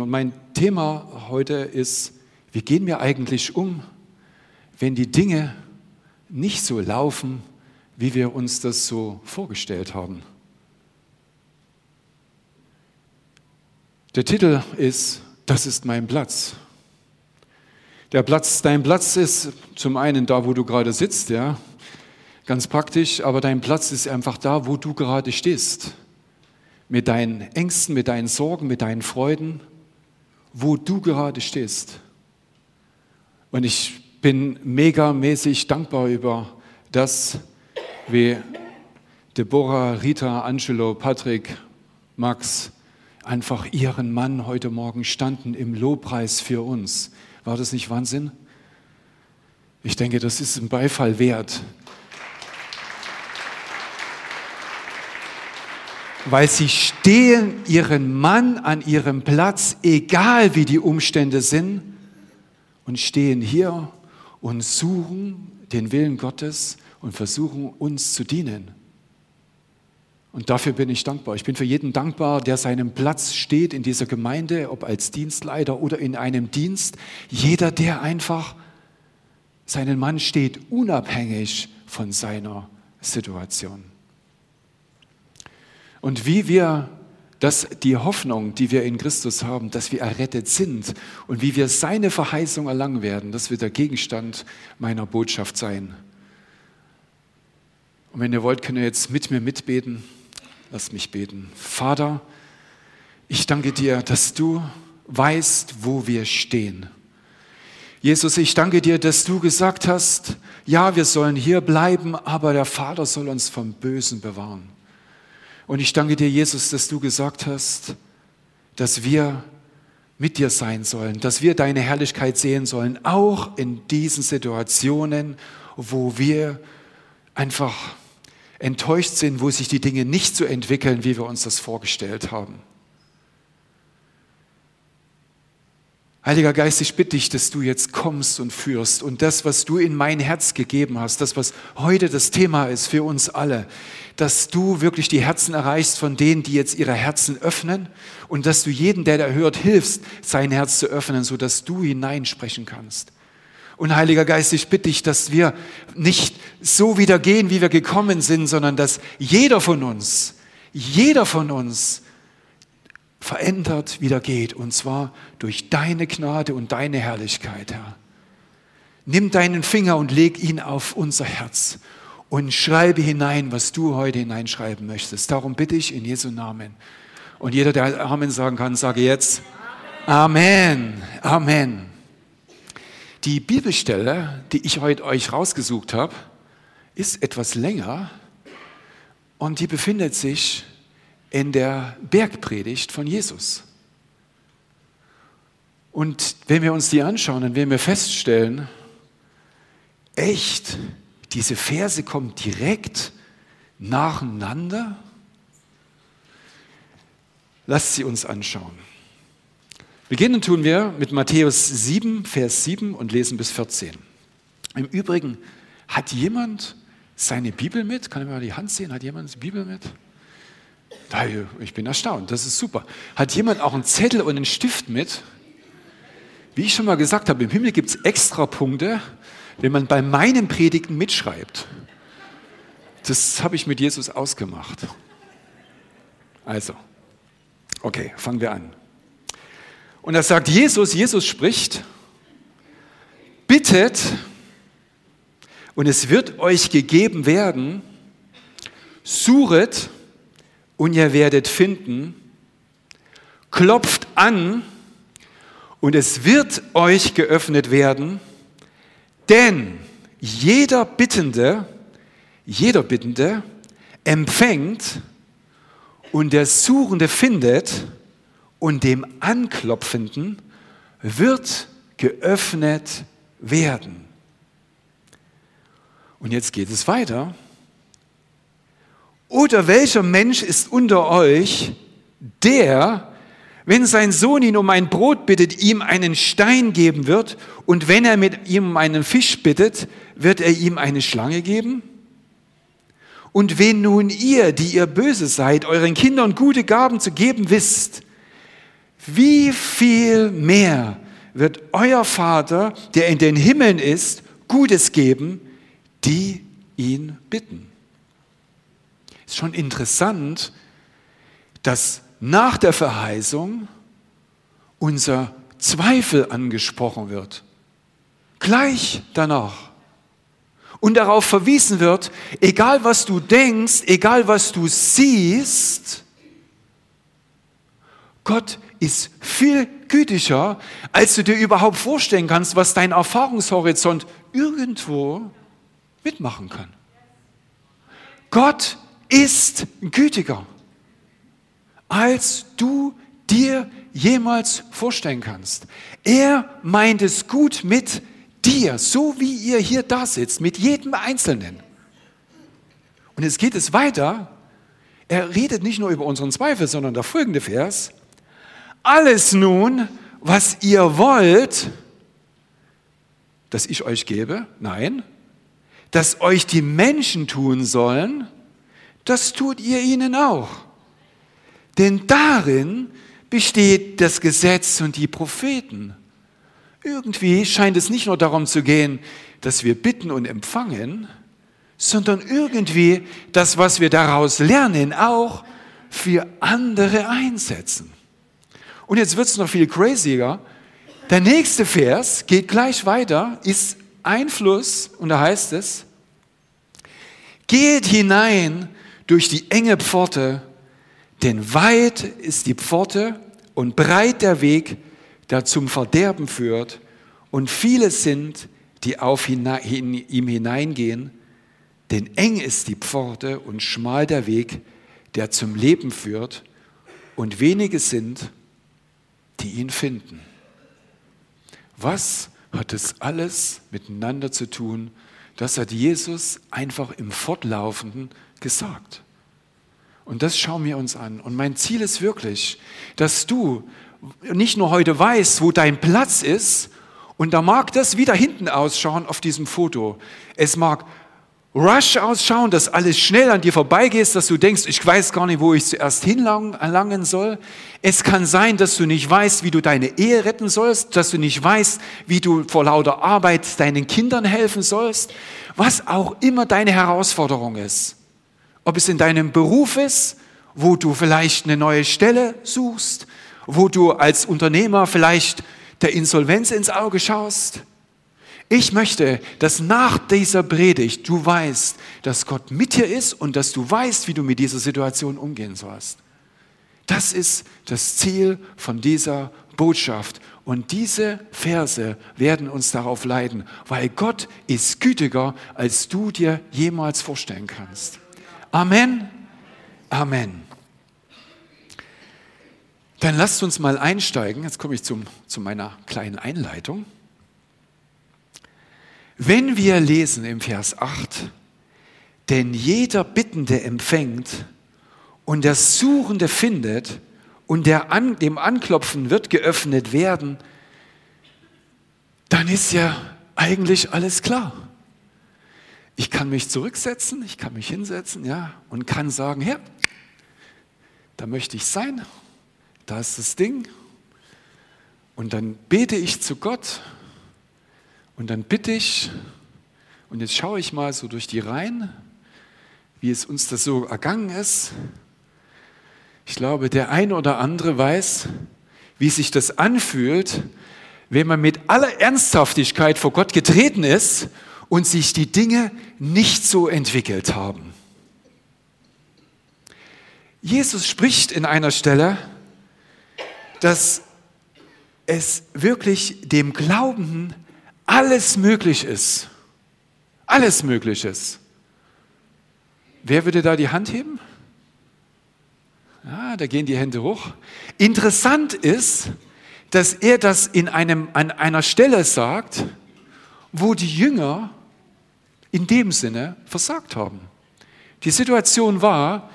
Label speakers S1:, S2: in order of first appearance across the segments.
S1: Und mein Thema heute ist, wie gehen wir eigentlich um, wenn die Dinge nicht so laufen, wie wir uns das so vorgestellt haben. Der Titel ist, das ist mein Platz. Der Platz, dein Platz ist zum einen da, wo du gerade sitzt, ja, ganz praktisch, aber dein Platz ist einfach da, wo du gerade stehst. Mit deinen Ängsten, mit deinen Sorgen, mit deinen Freuden wo du gerade stehst. Und ich bin megamäßig dankbar über das, wie Deborah, Rita, Angelo, Patrick, Max einfach ihren Mann heute Morgen standen im Lobpreis für uns. War das nicht Wahnsinn? Ich denke, das ist ein Beifall wert. Weil sie stehen ihren Mann an ihrem Platz, egal wie die Umstände sind, und stehen hier und suchen den Willen Gottes und versuchen uns zu dienen. Und dafür bin ich dankbar. Ich bin für jeden dankbar, der seinen Platz steht in dieser Gemeinde, ob als Dienstleiter oder in einem Dienst. Jeder, der einfach seinen Mann steht, unabhängig von seiner Situation. Und wie wir das, die Hoffnung, die wir in Christus haben, dass wir errettet sind und wie wir seine Verheißung erlangen werden, das wird der Gegenstand meiner Botschaft sein. Und wenn ihr wollt, könnt ihr jetzt mit mir mitbeten. Lasst mich beten. Vater, ich danke dir, dass du weißt, wo wir stehen. Jesus, ich danke dir, dass du gesagt hast, ja, wir sollen hier bleiben, aber der Vater soll uns vom Bösen bewahren. Und ich danke dir, Jesus, dass du gesagt hast, dass wir mit dir sein sollen, dass wir deine Herrlichkeit sehen sollen, auch in diesen Situationen, wo wir einfach enttäuscht sind, wo sich die Dinge nicht so entwickeln, wie wir uns das vorgestellt haben. Heiliger Geist, ich bitte dich, dass du jetzt kommst und führst und das, was du in mein Herz gegeben hast, das, was heute das Thema ist für uns alle, dass du wirklich die Herzen erreichst von denen, die jetzt ihre Herzen öffnen und dass du jeden, der da hört, hilfst, sein Herz zu öffnen, sodass du hineinsprechen kannst. Und Heiliger Geist, ich bitte dich, dass wir nicht so wieder gehen, wie wir gekommen sind, sondern dass jeder von uns, jeder von uns verändert wieder geht, und zwar durch deine Gnade und deine Herrlichkeit, Herr. Nimm deinen Finger und leg ihn auf unser Herz und schreibe hinein, was du heute hineinschreiben möchtest. Darum bitte ich in Jesu Namen. Und jeder, der Amen sagen kann, sage jetzt Amen. Amen. Die Bibelstelle, die ich heute euch rausgesucht habe, ist etwas länger und die befindet sich in der Bergpredigt von Jesus. Und wenn wir uns die anschauen, dann werden wir feststellen, echt, diese Verse kommen direkt nacheinander. Lasst sie uns anschauen. Beginnen tun wir mit Matthäus 7, Vers 7 und lesen bis 14. Im Übrigen, hat jemand seine Bibel mit? Kann ich mal die Hand sehen? Hat jemand die Bibel mit? Ich bin erstaunt, das ist super. Hat jemand auch einen Zettel und einen Stift mit? Wie ich schon mal gesagt habe, im Himmel gibt es extra Punkte, wenn man bei meinen Predigten mitschreibt. Das habe ich mit Jesus ausgemacht. Also, okay, fangen wir an. Und da sagt Jesus, Jesus spricht, bittet und es wird euch gegeben werden, suchet und ihr werdet finden, klopft an und es wird euch geöffnet werden, denn jeder Bittende, jeder Bittende empfängt und der Suchende findet und dem Anklopfenden wird geöffnet werden. Und jetzt geht es weiter. Oder welcher Mensch ist unter euch, der, wenn sein Sohn ihn um ein Brot bittet, ihm einen Stein geben wird, und wenn er mit ihm um einen Fisch bittet, wird er ihm eine Schlange geben? Und wenn nun ihr, die ihr böse seid, euren Kindern gute Gaben zu geben wisst, wie viel mehr wird euer Vater, der in den Himmeln ist, Gutes geben, die ihn bitten. Ist schon interessant, dass nach der Verheißung unser Zweifel angesprochen wird. Gleich danach. Und darauf verwiesen wird, egal was du denkst, egal was du siehst, Gott ist viel gütiger, als du dir überhaupt vorstellen kannst, was dein Erfahrungshorizont irgendwo mitmachen kann. Gott ist gütiger, als du dir jemals vorstellen kannst. Er meint es gut mit dir, so wie ihr hier da sitzt, mit jedem Einzelnen. Und jetzt geht es weiter. Er redet nicht nur über unseren Zweifel, sondern der folgende Vers. Alles nun, was ihr wollt, dass ich euch gebe, nein, dass euch die Menschen tun sollen, das tut ihr ihnen auch. Denn darin besteht das Gesetz und die Propheten. Irgendwie scheint es nicht nur darum zu gehen, dass wir bitten und empfangen, sondern irgendwie das, was wir daraus lernen, auch für andere einsetzen. Und jetzt wird es noch viel crazier. Der nächste Vers geht gleich weiter, ist Einfluss und da heißt es, geht hinein durch die enge Pforte, denn weit ist die Pforte und breit der Weg, der zum Verderben führt, und viele sind, die auf ihm hineingehen, denn eng ist die Pforte und schmal der Weg, der zum Leben führt, und wenige sind, die ihn finden. Was hat es alles miteinander zu tun? Das hat Jesus einfach im Fortlaufenden gesagt. Und das schauen wir uns an. Und mein Ziel ist wirklich, dass du nicht nur heute weißt, wo dein Platz ist, und da mag das wieder hinten ausschauen auf diesem Foto. Es mag rush ausschauen, dass alles schnell an dir vorbeigeht, dass du denkst, ich weiß gar nicht, wo ich zuerst hinlangen soll. Es kann sein, dass du nicht weißt, wie du deine Ehe retten sollst, dass du nicht weißt, wie du vor lauter Arbeit deinen Kindern helfen sollst, was auch immer deine Herausforderung ist. Ob es in deinem Beruf ist, wo du vielleicht eine neue Stelle suchst, wo du als Unternehmer vielleicht der Insolvenz ins Auge schaust, ich möchte, dass nach dieser Predigt du weißt, dass Gott mit dir ist und dass du weißt, wie du mit dieser Situation umgehen sollst. Das ist das Ziel von dieser Botschaft. Und diese Verse werden uns darauf leiten, weil Gott ist gütiger, als du dir jemals vorstellen kannst. Amen. Amen. Dann lasst uns mal einsteigen. Jetzt komme ich zum, zu meiner kleinen Einleitung. Wenn wir lesen im Vers 8, denn jeder Bittende empfängt und der Suchende findet und der an, dem Anklopfen wird geöffnet werden, dann ist ja eigentlich alles klar. Ich kann mich zurücksetzen, ich kann mich hinsetzen, ja, und kann sagen, Herr, da möchte ich sein, da ist das Ding. Und dann bete ich zu Gott und dann bitte ich, und jetzt schaue ich mal so durch die Reihen, wie es uns das so ergangen ist. Ich glaube, der eine oder andere weiß, wie sich das anfühlt, wenn man mit aller Ernsthaftigkeit vor Gott getreten ist und sich die Dinge nicht so entwickelt haben. Jesus spricht in einer Stelle, dass es wirklich dem Glaubenden alles möglich ist. Alles möglich ist. Wer würde da die Hand heben? Ja, da gehen die Hände hoch. Interessant ist, dass er das in einem, an einer Stelle sagt, wo die Jünger in dem Sinne versagt haben. Die Situation war,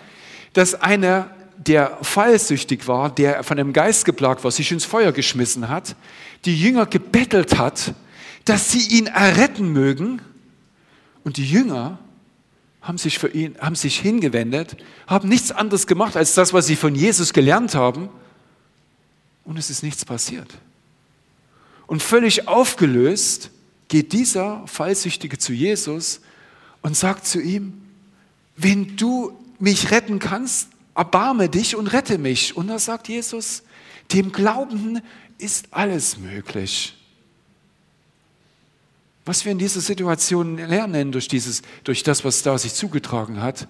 S1: dass einer, der fallsüchtig war, der von einem Geist geplagt war, sich ins Feuer geschmissen hat, die Jünger gebettelt hat, dass sie ihn erretten mögen. Und die Jünger haben sich für ihn, haben sich hingewendet, haben nichts anderes gemacht als das, was sie von Jesus gelernt haben und es ist nichts passiert. Und völlig aufgelöst geht dieser Fallsüchtige zu Jesus und sagt zu ihm, wenn du mich retten kannst, erbarme dich und rette mich. Und da sagt Jesus, dem Glaubenden ist alles möglich. Was wir in dieser Situation lernen durch, dieses, durch das, was da sich zugetragen hat,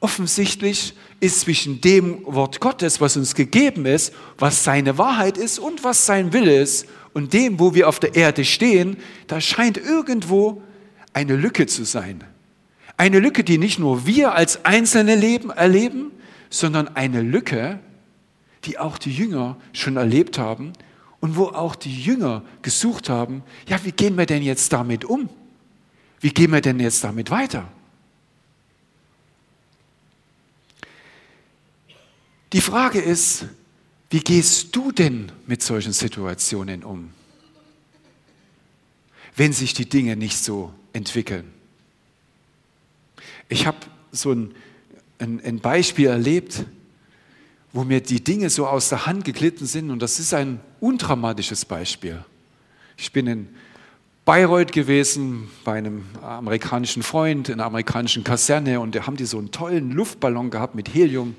S1: offensichtlich ist zwischen dem Wort Gottes, was uns gegeben ist, was seine Wahrheit ist und was sein Wille ist, und dem, wo wir auf der Erde stehen, da scheint irgendwo eine Lücke zu sein. Eine Lücke, die nicht nur wir als Einzelne leben, erleben, sondern eine Lücke, die auch die Jünger schon erlebt haben und wo auch die Jünger gesucht haben, ja, wie gehen wir denn jetzt damit um? Wie gehen wir denn jetzt damit weiter? Die Frage ist, wie gehst du denn mit solchen Situationen um, wenn sich die Dinge nicht so entwickeln? Ich habe so ein, ein, ein Beispiel erlebt, wo mir die Dinge so aus der Hand geglitten sind. Und das ist ein undramatisches Beispiel. Ich bin in Bayreuth gewesen bei einem amerikanischen Freund in einer amerikanischen Kaserne und da haben die so einen tollen Luftballon gehabt mit Helium.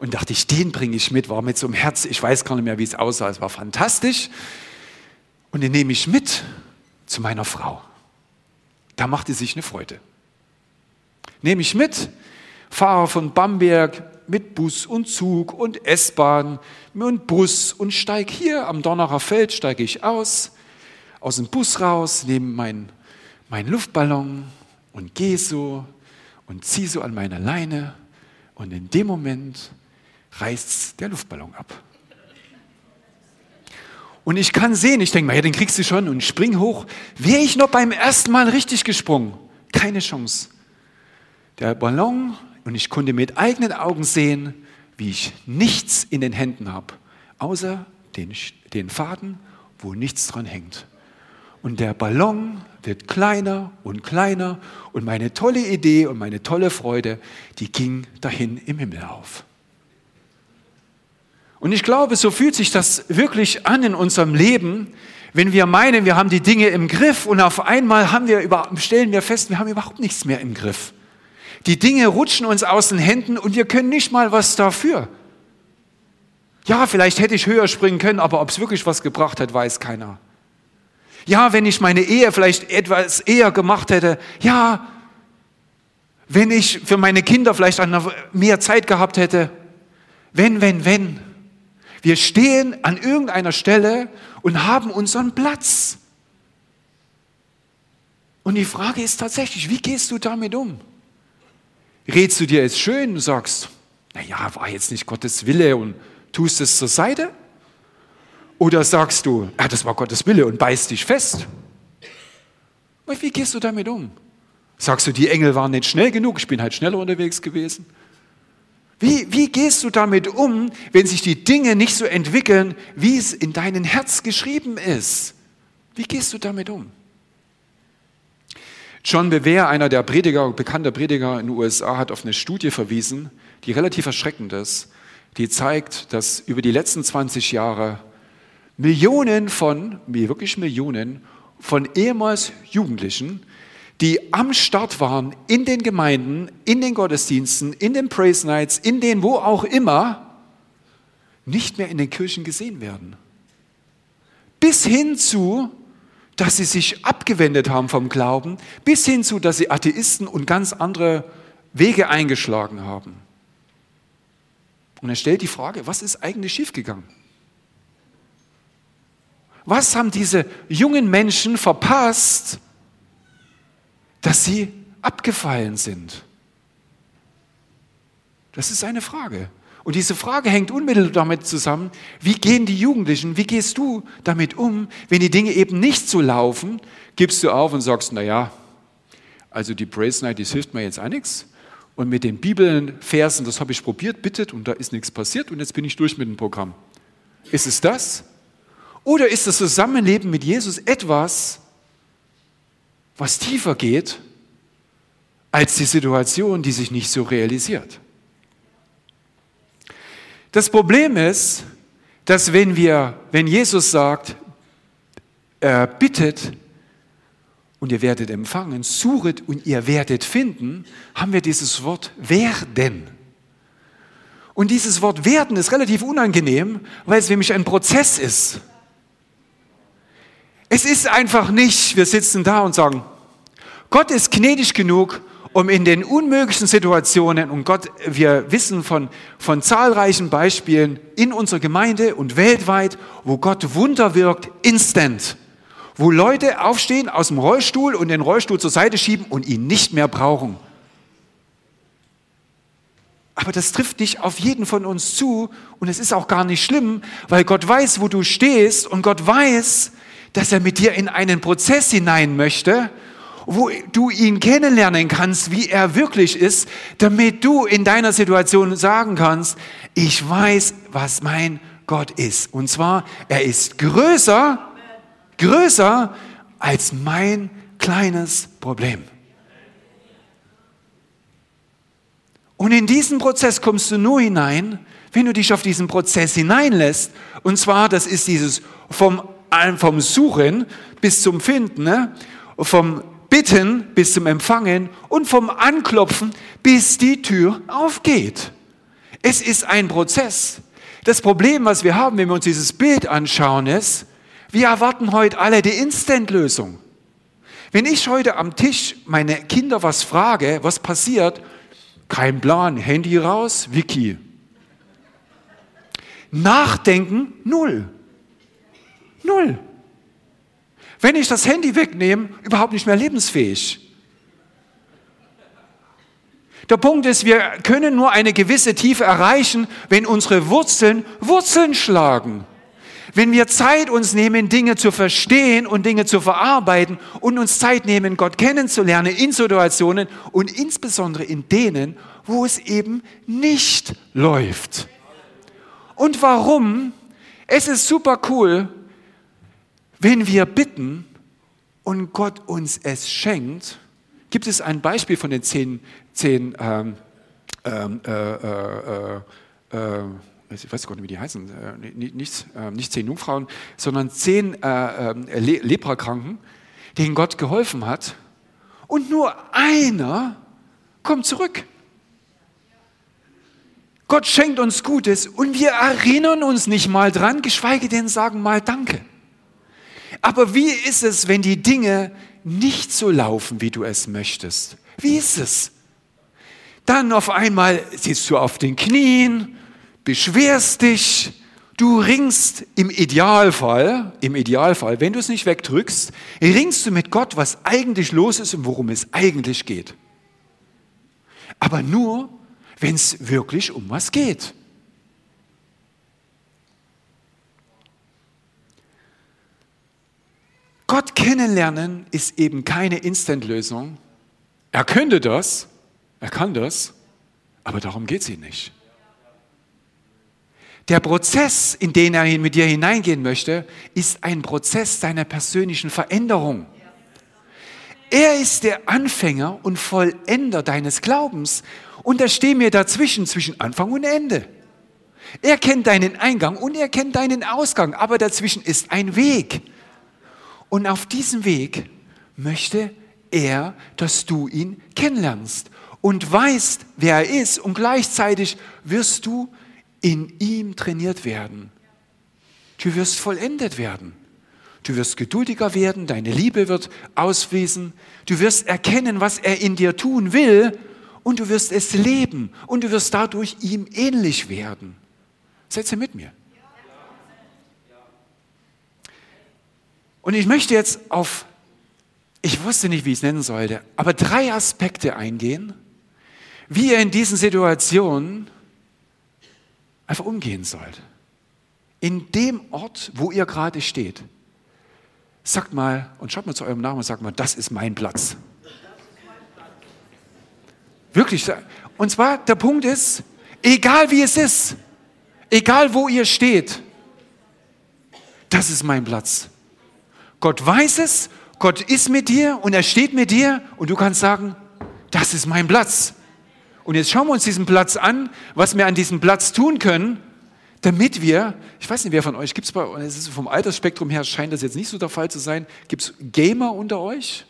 S1: Und dachte ich, den bringe ich mit, war mit so einem Herz, ich weiß gar nicht mehr, wie es aussah, es war fantastisch. Und den nehme ich mit zu meiner Frau. Da machte sich eine Freude. Nehme ich mit, fahre von Bamberg mit Bus und Zug und S-Bahn und Bus und steige hier am Donnerer Feld, steige ich aus, aus dem Bus raus, nehme meinen mein Luftballon und gehe so und ziehe so an meiner Leine und in dem Moment reißt der Luftballon ab. Und ich kann sehen, ich denke mal, ja, den kriegst du schon und spring hoch. Wäre ich noch beim ersten Mal richtig gesprungen? Keine Chance. Der Ballon und ich konnte mit eigenen Augen sehen, wie ich nichts in den Händen habe, außer den, den Faden, wo nichts dran hängt. Und der Ballon wird kleiner und kleiner und meine tolle Idee und meine tolle Freude, die ging dahin im Himmel auf. Und ich glaube, so fühlt sich das wirklich an in unserem Leben, wenn wir meinen, wir haben die Dinge im Griff und auf einmal haben wir über, stellen wir fest, wir haben überhaupt nichts mehr im Griff. Die Dinge rutschen uns aus den Händen und wir können nicht mal was dafür. Ja, vielleicht hätte ich höher springen können, aber ob es wirklich was gebracht hat, weiß keiner. Ja, wenn ich meine Ehe vielleicht etwas eher gemacht hätte, ja, wenn ich für meine Kinder vielleicht mehr Zeit gehabt hätte, wenn, wenn, wenn. Wir stehen an irgendeiner Stelle und haben unseren Platz. Und die Frage ist tatsächlich, wie gehst du damit um? Redst du dir jetzt schön und sagst, naja, war jetzt nicht Gottes Wille und tust es zur Seite? Oder sagst du, ja, das war Gottes Wille und beißt dich fest? Wie gehst du damit um? Sagst du, die Engel waren nicht schnell genug, ich bin halt schneller unterwegs gewesen? Wie, wie gehst du damit um, wenn sich die Dinge nicht so entwickeln, wie es in deinem Herz geschrieben ist? Wie gehst du damit um? John Bevere, einer der Prediger, bekannter Prediger in den USA, hat auf eine Studie verwiesen, die relativ erschreckend ist, die zeigt, dass über die letzten 20 Jahre Millionen von, wirklich Millionen von ehemals Jugendlichen, die am Start waren in den Gemeinden, in den Gottesdiensten, in den Praise Nights, in den wo auch immer, nicht mehr in den Kirchen gesehen werden. Bis hin zu dass sie sich abgewendet haben vom Glauben, bis hin zu, dass sie Atheisten und ganz andere Wege eingeschlagen haben. Und er stellt die Frage, was ist eigentlich schiefgegangen? Was haben diese jungen Menschen verpasst, dass sie abgefallen sind? Das ist eine Frage. Und diese Frage hängt unmittelbar damit zusammen, wie gehen die Jugendlichen, wie gehst du damit um, wenn die Dinge eben nicht so laufen, gibst du auf und sagst, naja, also die Praise Night, das hilft mir jetzt auch nichts. Und mit den Bibelversen, das habe ich probiert, bittet, und da ist nichts passiert und jetzt bin ich durch mit dem Programm. Ist es das? Oder ist das Zusammenleben mit Jesus etwas, was tiefer geht als die Situation, die sich nicht so realisiert? Das Problem ist, dass wenn wir, wenn Jesus sagt, äh, bittet und ihr werdet empfangen, suchet und ihr werdet finden, haben wir dieses Wort werden. Und dieses Wort werden ist relativ unangenehm, weil es nämlich ein Prozess ist. Es ist einfach nicht, wir sitzen da und sagen, Gott ist gnädig genug, um in den unmöglichen Situationen, und Gott, wir wissen von, von zahlreichen Beispielen in unserer Gemeinde und weltweit, wo Gott Wunder wirkt, instant. Wo Leute aufstehen aus dem Rollstuhl und den Rollstuhl zur Seite schieben und ihn nicht mehr brauchen. Aber das trifft nicht auf jeden von uns zu und es ist auch gar nicht schlimm, weil Gott weiß, wo du stehst und Gott weiß, dass er mit dir in einen Prozess hinein möchte, wo du ihn kennenlernen kannst, wie er wirklich ist, damit du in deiner Situation sagen kannst, ich weiß, was mein Gott ist. Und zwar, er ist größer, größer als mein kleines Problem. Und in diesen Prozess kommst du nur hinein, wenn du dich auf diesen Prozess hineinlässt. Und zwar, das ist dieses vom vom Suchen bis zum Finden, ne? vom Bitten bis zum Empfangen und vom Anklopfen bis die Tür aufgeht. Es ist ein Prozess. Das Problem, was wir haben, wenn wir uns dieses Bild anschauen, ist, wir erwarten heute alle die Instant-Lösung. Wenn ich heute am Tisch meine Kinder was frage, was passiert? Kein Plan, Handy raus, Wiki. Nachdenken, null. Null. Wenn ich das Handy wegnehme, überhaupt nicht mehr lebensfähig. Der Punkt ist, wir können nur eine gewisse Tiefe erreichen, wenn unsere Wurzeln Wurzeln schlagen. Wenn wir Zeit uns nehmen, Dinge zu verstehen und Dinge zu verarbeiten und uns Zeit nehmen, Gott kennenzulernen in Situationen und insbesondere in denen, wo es eben nicht läuft. Und warum? Es ist super cool, wenn wir bitten und Gott uns es schenkt, gibt es ein Beispiel von den zehn, zehn ähm, ähm äh, äh, äh, äh, ich weiß gar nicht, wie die heißen, äh, nicht, ähm, nicht zehn Jungfrauen, sondern zehn äh, ähm, Le Leprakranken, denen Gott geholfen hat. Und nur einer kommt zurück. Gott schenkt uns Gutes und wir erinnern uns nicht mal dran, geschweige denn sagen mal Danke. Aber wie ist es, wenn die Dinge nicht so laufen, wie du es möchtest? Wie ist es? Dann auf einmal sitzt du auf den Knien, beschwerst dich, du ringst im Idealfall, im Idealfall, wenn du es nicht wegdrückst, ringst du mit Gott, was eigentlich los ist und worum es eigentlich geht. Aber nur, wenn es wirklich um was geht. Gott kennenlernen ist eben keine Instant-Lösung. Er könnte das, er kann das, aber darum geht es ihm nicht. Der Prozess, in den er mit dir hineingehen möchte, ist ein Prozess deiner persönlichen Veränderung. Er ist der Anfänger und Vollender deines Glaubens und da stehen wir dazwischen, zwischen Anfang und Ende. Er kennt deinen Eingang und er kennt deinen Ausgang, aber dazwischen ist ein Weg. Und auf diesem Weg möchte er, dass du ihn kennenlernst und weißt, wer er ist und gleichzeitig wirst du in ihm trainiert werden. Du wirst vollendet werden. Du wirst geduldiger werden, deine Liebe wird ausfließen, du wirst erkennen, was er in dir tun will und du wirst es leben und du wirst dadurch ihm ähnlich werden. Setze mit mir. Und ich möchte jetzt auf, ich wusste nicht, wie ich es nennen sollte, aber drei Aspekte eingehen, wie ihr in diesen Situationen einfach umgehen sollt. In dem Ort, wo ihr gerade steht. Sagt mal und schaut mal zu eurem Namen und sagt mal, das ist mein Platz. Wirklich. Und zwar, der Punkt ist, egal wie es ist, egal wo ihr steht, das ist mein Platz. Gott weiß es, Gott ist mit dir und er steht mit dir und du kannst sagen, das ist mein Platz. Und jetzt schauen wir uns diesen Platz an, was wir an diesem Platz tun können, damit wir, ich weiß nicht, wer von euch, gibt es bei, es vom Altersspektrum her scheint das jetzt nicht so der Fall zu sein, gibt es Gamer unter euch?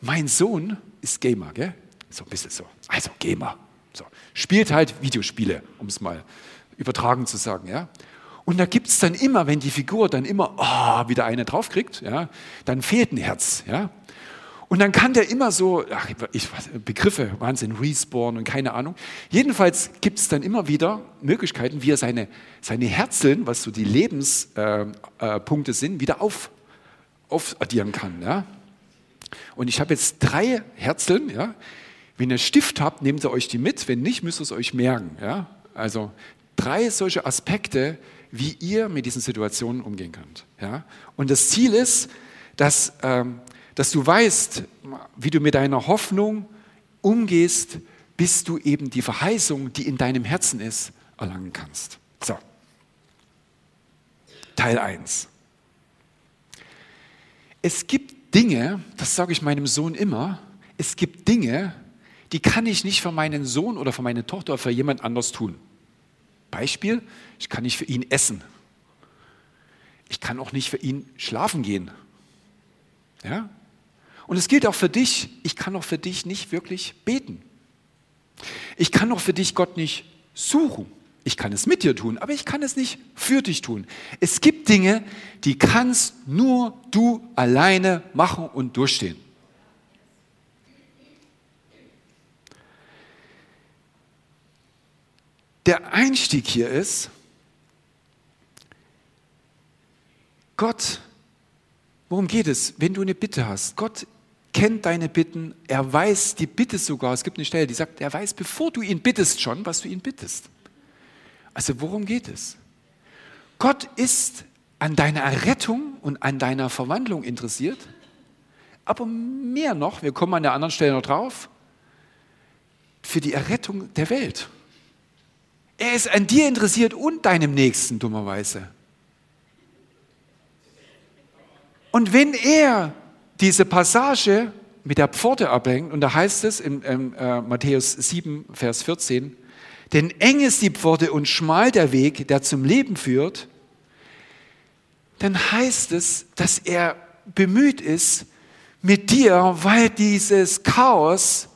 S1: Mein Sohn ist Gamer, gell? So ein bisschen so. Also Gamer. So. Spielt halt Videospiele, um es mal übertragen zu sagen, ja? Und da gibt es dann immer, wenn die Figur dann immer oh, wieder eine draufkriegt, ja, dann fehlt ein Herz. Ja? Und dann kann der immer so, ach, ich Begriffe, Wahnsinn, Respawn und keine Ahnung. Jedenfalls gibt es dann immer wieder Möglichkeiten, wie er seine, seine Herzeln, was so die Lebenspunkte äh, äh, sind, wieder auf, aufaddieren kann. Ja? Und ich habe jetzt drei Herzeln. Ja? Wenn ihr Stift habt, nehmt ihr euch die mit. Wenn nicht, müsst ihr es euch merken. Ja? Also drei solche Aspekte, wie ihr mit diesen Situationen umgehen könnt. Ja? Und das Ziel ist, dass, ähm, dass du weißt, wie du mit deiner Hoffnung umgehst, bis du eben die Verheißung, die in deinem Herzen ist, erlangen kannst. So. Teil 1. Es gibt Dinge, das sage ich meinem Sohn immer, es gibt Dinge, die kann ich nicht für meinen Sohn oder für meine Tochter oder für jemand anders tun. Beispiel, ich kann nicht für ihn essen. Ich kann auch nicht für ihn schlafen gehen. Ja? Und es gilt auch für dich, ich kann auch für dich nicht wirklich beten. Ich kann auch für dich Gott nicht suchen. Ich kann es mit dir tun, aber ich kann es nicht für dich tun. Es gibt Dinge, die kannst nur du alleine machen und durchstehen. Der Einstieg hier ist, Gott, worum geht es, wenn du eine Bitte hast? Gott kennt deine Bitten, er weiß die Bitte sogar. Es gibt eine Stelle, die sagt, er weiß, bevor du ihn bittest schon, was du ihn bittest. Also worum geht es? Gott ist an deiner Errettung und an deiner Verwandlung interessiert, aber mehr noch, wir kommen an der anderen Stelle noch drauf, für die Errettung der Welt. Er ist an dir interessiert und deinem Nächsten, dummerweise. Und wenn er diese Passage mit der Pforte abhängt, und da heißt es in, äh, Matthäus 7, Vers 14, denn eng ist die Pforte und schmal der Weg, der zum Leben führt, dann heißt es, dass er bemüht ist mit dir, weil dieses Chaos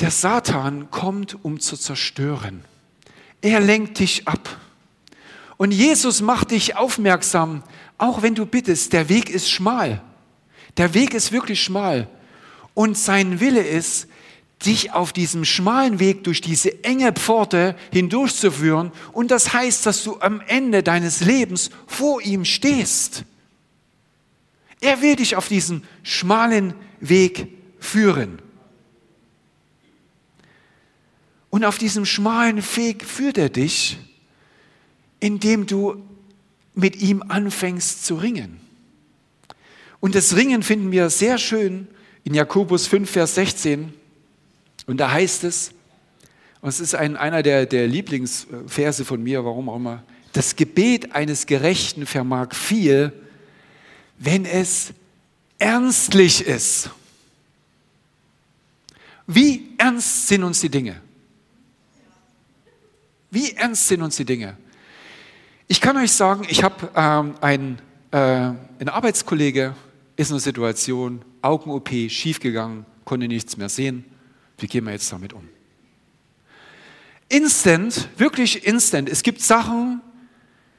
S1: der Satan kommt, um zu zerstören. Er lenkt dich ab. Und Jesus macht dich aufmerksam, auch wenn du bittest, der Weg ist schmal. Der Weg ist wirklich schmal. Und sein Wille ist, dich auf diesem schmalen Weg durch diese enge Pforte hindurchzuführen. Und das heißt, dass du am Ende deines Lebens vor ihm stehst. Er will dich auf diesen schmalen Weg führen. Und auf diesem schmalen Weg führt er dich, indem du mit ihm anfängst zu ringen. Und das Ringen finden wir sehr schön in Jakobus 5, Vers 16. Und da heißt es, und es ist ein, einer der, der Lieblingsverse von mir, warum auch immer, das Gebet eines Gerechten vermag viel, wenn es ernstlich ist. Wie ernst sind uns die Dinge? Wie ernst sind uns die Dinge? Ich kann euch sagen, ich habe ähm, ein, äh, ein Arbeitskollege, ist in einer Situation, Augen-OP, schiefgegangen, konnte nichts mehr sehen. Wie gehen wir jetzt damit um? Instant, wirklich instant. Es gibt Sachen,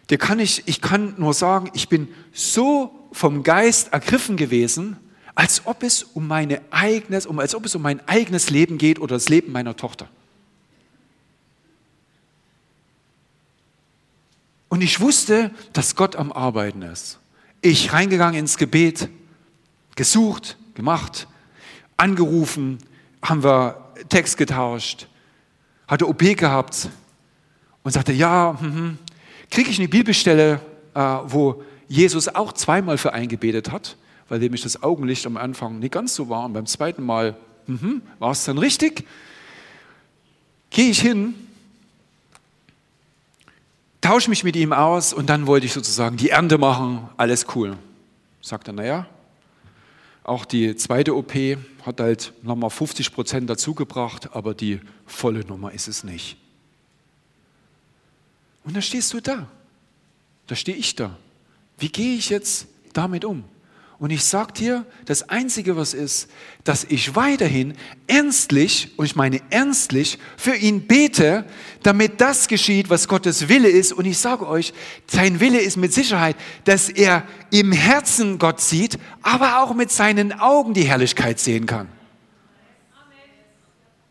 S1: die kann ich, ich kann nur sagen, ich bin so vom Geist ergriffen gewesen, als ob es um meine eigenes, um, als ob es um mein eigenes Leben geht oder das Leben meiner Tochter. Und ich wusste, dass Gott am Arbeiten ist. Ich reingegangen ins Gebet, gesucht, gemacht, angerufen, haben wir Text getauscht, hatte OP gehabt und sagte, ja, hm, hm. kriege ich eine Bibelstelle, äh, wo Jesus auch zweimal für eingebetet hat, weil nämlich das Augenlicht am Anfang nicht ganz so war und beim zweiten Mal hm, war es dann richtig. Gehe ich hin, tausche mich mit ihm aus und dann wollte ich sozusagen die Ernte machen, alles cool. Sagt er, naja, auch die zweite OP hat halt nochmal 50 Prozent dazugebracht, aber die volle Nummer ist es nicht. Und da stehst du da. Da stehe ich da. Wie gehe ich jetzt damit um? Und ich sage dir, das Einzige, was ist, dass ich weiterhin ernstlich, und ich meine ernstlich, für ihn bete, damit das geschieht, was Gottes Wille ist. Und ich sage euch, sein Wille ist mit Sicherheit, dass er im Herzen Gott sieht, aber auch mit seinen Augen die Herrlichkeit sehen kann.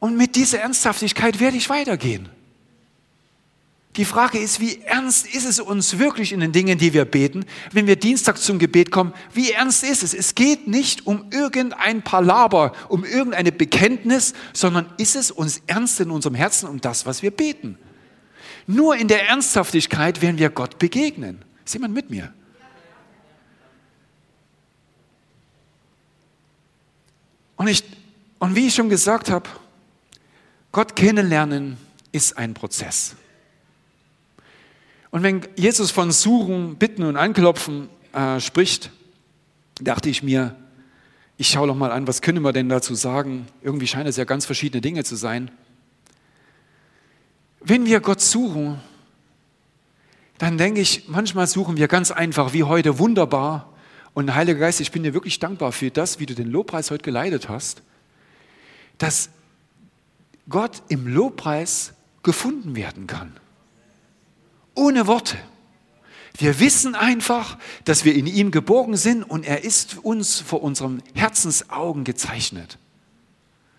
S1: Und mit dieser Ernsthaftigkeit werde ich weitergehen. Die Frage ist, wie ernst ist es uns wirklich in den Dingen, die wir beten? Wenn wir Dienstag zum Gebet kommen, wie ernst ist es? Es geht nicht um irgendein Palaber, um irgendeine Bekenntnis, sondern ist es uns ernst in unserem Herzen um das, was wir beten? Nur in der Ernsthaftigkeit werden wir Gott begegnen. Ist jemand mit mir? Und, ich, und wie ich schon gesagt habe, Gott kennenlernen ist ein Prozess. Und wenn Jesus von Suchen, Bitten und Anklopfen äh, spricht, dachte ich mir, ich schaue doch mal an, was können wir denn dazu sagen? Irgendwie scheinen es ja ganz verschiedene Dinge zu sein. Wenn wir Gott suchen, dann denke ich, manchmal suchen wir ganz einfach, wie heute, wunderbar. Und Heiliger Geist, ich bin dir wirklich dankbar für das, wie du den Lobpreis heute geleitet hast, dass Gott im Lobpreis gefunden werden kann ohne Worte. Wir wissen einfach, dass wir in ihm geborgen sind und er ist uns vor unseren Herzensaugen gezeichnet.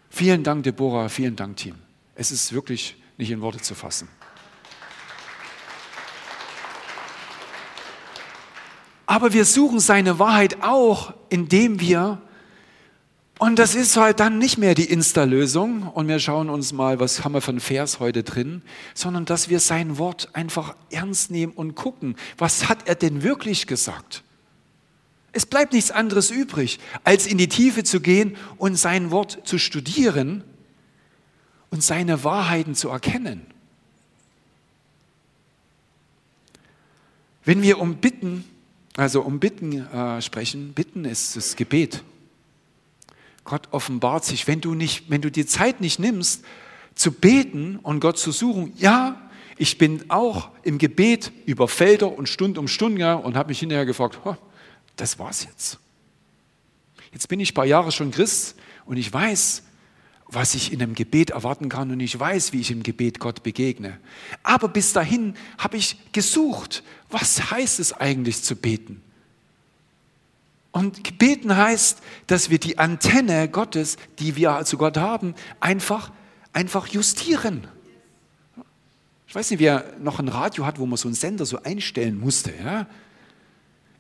S1: Vielen Dank, Deborah, vielen Dank, Team. Es ist wirklich nicht in Worte zu fassen. Aber wir suchen seine Wahrheit auch, indem wir und das ist halt dann nicht mehr die Insta-Lösung und wir schauen uns mal, was haben wir für einen Vers heute drin, sondern dass wir sein Wort einfach ernst nehmen und gucken, was hat er denn wirklich gesagt? Es bleibt nichts anderes übrig, als in die Tiefe zu gehen und sein Wort zu studieren und seine Wahrheiten zu erkennen. Wenn wir um Bitten, also um Bitten äh, sprechen, Bitten ist das Gebet. Gott offenbart sich. Wenn du, nicht, wenn du die Zeit nicht nimmst, zu beten und Gott zu suchen, ja, ich bin auch im Gebet über Felder und Stund um Stunde ja, und habe mich hinterher gefragt, das war's jetzt. Jetzt bin ich ein paar Jahre schon Christ und ich weiß, was ich in einem Gebet erwarten kann und ich weiß, wie ich im Gebet Gott begegne. Aber bis dahin habe ich gesucht, was heißt es eigentlich zu beten? Und beten heißt, dass wir die Antenne Gottes, die wir zu Gott haben, einfach, einfach justieren. Ich weiß nicht, wer noch ein Radio hat, wo man so einen Sender so einstellen musste. Ja?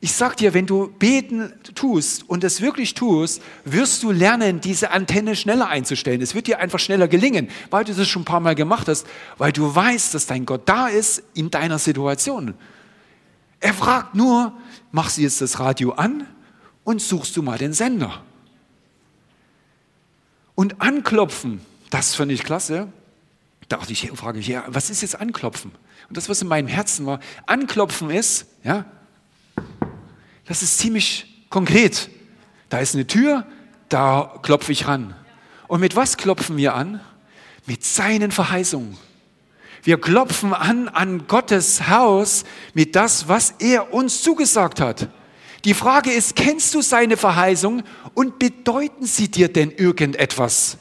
S1: Ich sag dir, wenn du beten tust und es wirklich tust, wirst du lernen, diese Antenne schneller einzustellen. Es wird dir einfach schneller gelingen, weil du das schon ein paar Mal gemacht hast, weil du weißt, dass dein Gott da ist in deiner Situation. Er fragt nur, machst du jetzt das Radio an und suchst du mal den Sender. Und anklopfen, das fand ich klasse. Da dachte ich, frage ich, ja, was ist jetzt anklopfen? Und das, was in meinem Herzen war, anklopfen ist, ja, das ist ziemlich konkret. Da ist eine Tür, da klopfe ich ran. Und mit was klopfen wir an? Mit seinen Verheißungen. Wir klopfen an an Gottes Haus mit das, was er uns zugesagt hat. Die Frage ist, kennst du seine Verheißung und bedeuten sie dir denn irgendetwas?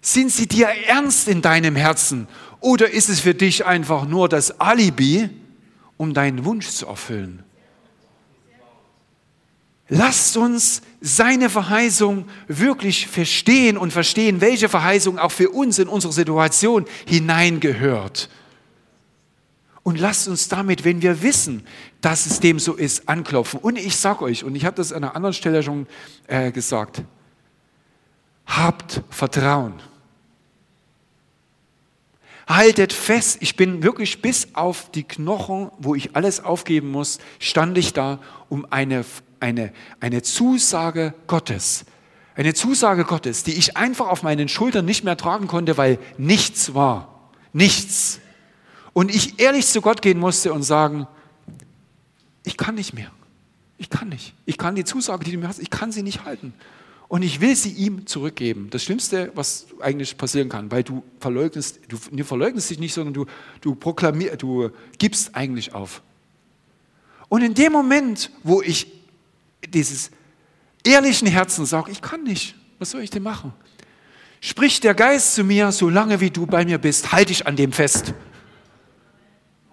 S1: Sind sie dir ernst in deinem Herzen oder ist es für dich einfach nur das Alibi, um deinen Wunsch zu erfüllen? Lasst uns seine Verheißung wirklich verstehen und verstehen, welche Verheißung auch für uns in unsere Situation hineingehört. Und lasst uns damit, wenn wir wissen, dass es dem so ist, anklopfen. Und ich sage euch, und ich habe das an einer anderen Stelle schon äh, gesagt, habt Vertrauen. Haltet fest, ich bin wirklich bis auf die Knochen, wo ich alles aufgeben muss, stand ich da um eine, eine, eine Zusage Gottes. Eine Zusage Gottes, die ich einfach auf meinen Schultern nicht mehr tragen konnte, weil nichts war. Nichts. Und ich ehrlich zu Gott gehen musste und sagen, ich kann nicht mehr. Ich kann nicht. Ich kann die Zusage, die du mir hast, ich kann sie nicht halten. Und ich will sie ihm zurückgeben. Das Schlimmste, was eigentlich passieren kann, weil du verleugnest, du, du verleugnest dich nicht, sondern du, du proklamierst, du gibst eigentlich auf. Und in dem Moment, wo ich dieses ehrlichen Herzen sage, ich kann nicht, was soll ich denn machen? Spricht der Geist zu mir, solange wie du bei mir bist, halte ich an dem fest.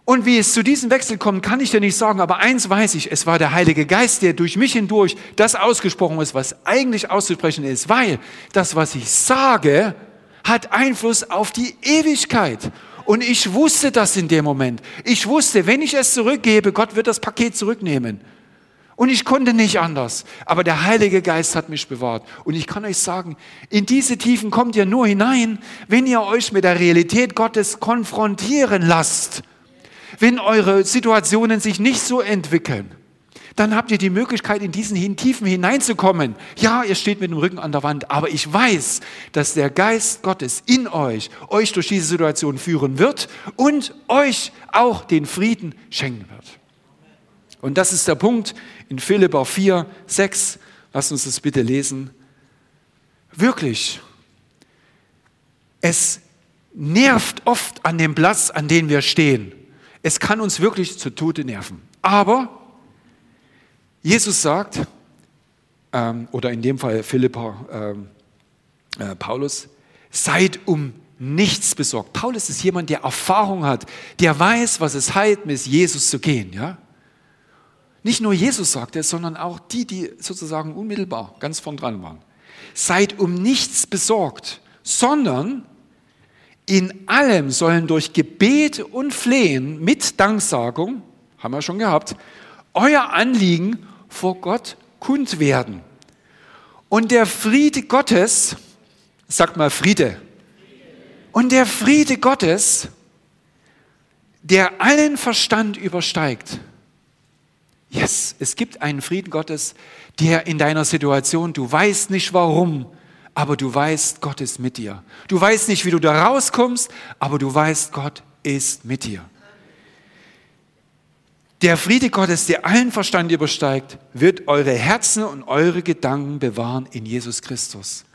S1: Und wie es zu diesem Wechsel kommt, kann ich dir nicht sagen, aber eins weiß ich, es war der Heilige Geist, der durch mich hindurch das ausgesprochen ist, was eigentlich auszusprechen ist, weil das, was ich sage, hat Einfluss auf die Ewigkeit. Und ich wusste das in dem Moment. Ich wusste, wenn ich es zurückgebe, Gott wird das Paket zurücknehmen. Und ich konnte nicht anders. Aber der Heilige Geist hat mich bewahrt. Und ich kann euch sagen, in diese Tiefen kommt ihr nur hinein, wenn ihr euch mit der Realität Gottes konfrontieren lasst wenn eure Situationen sich nicht so entwickeln, dann habt ihr die Möglichkeit, in diesen Tiefen hineinzukommen. Ja, ihr steht mit dem Rücken an der Wand, aber ich weiß, dass der Geist Gottes in euch euch durch diese Situation führen wird und euch auch den Frieden schenken wird. Und das ist der Punkt in Philippa 4, 6. Lasst uns das bitte lesen. Wirklich, es nervt oft an dem Platz, an dem wir stehen es kann uns wirklich zu Tode nerven. Aber Jesus sagt, ähm, oder in dem Fall Philippa, ähm, äh, Paulus, seid um nichts besorgt. Paulus ist jemand, der Erfahrung hat, der weiß, was es heißt, mit Jesus zu gehen. Ja? Nicht nur Jesus sagt es, sondern auch die, die sozusagen unmittelbar ganz vorn dran waren. Seid um nichts besorgt, sondern in allem sollen durch Gebet und Flehen mit Danksagung, haben wir schon gehabt, euer Anliegen vor Gott kund werden. Und der Friede Gottes, sagt mal Friede, und der Friede Gottes, der allen Verstand übersteigt. Yes, es gibt einen Frieden Gottes, der in deiner Situation, du weißt nicht warum, aber du weißt, Gott ist mit dir. Du weißt nicht, wie du da rauskommst, aber du weißt, Gott ist mit dir. Der Friede Gottes, der allen Verstand übersteigt, wird eure Herzen und eure Gedanken bewahren in Jesus Christus.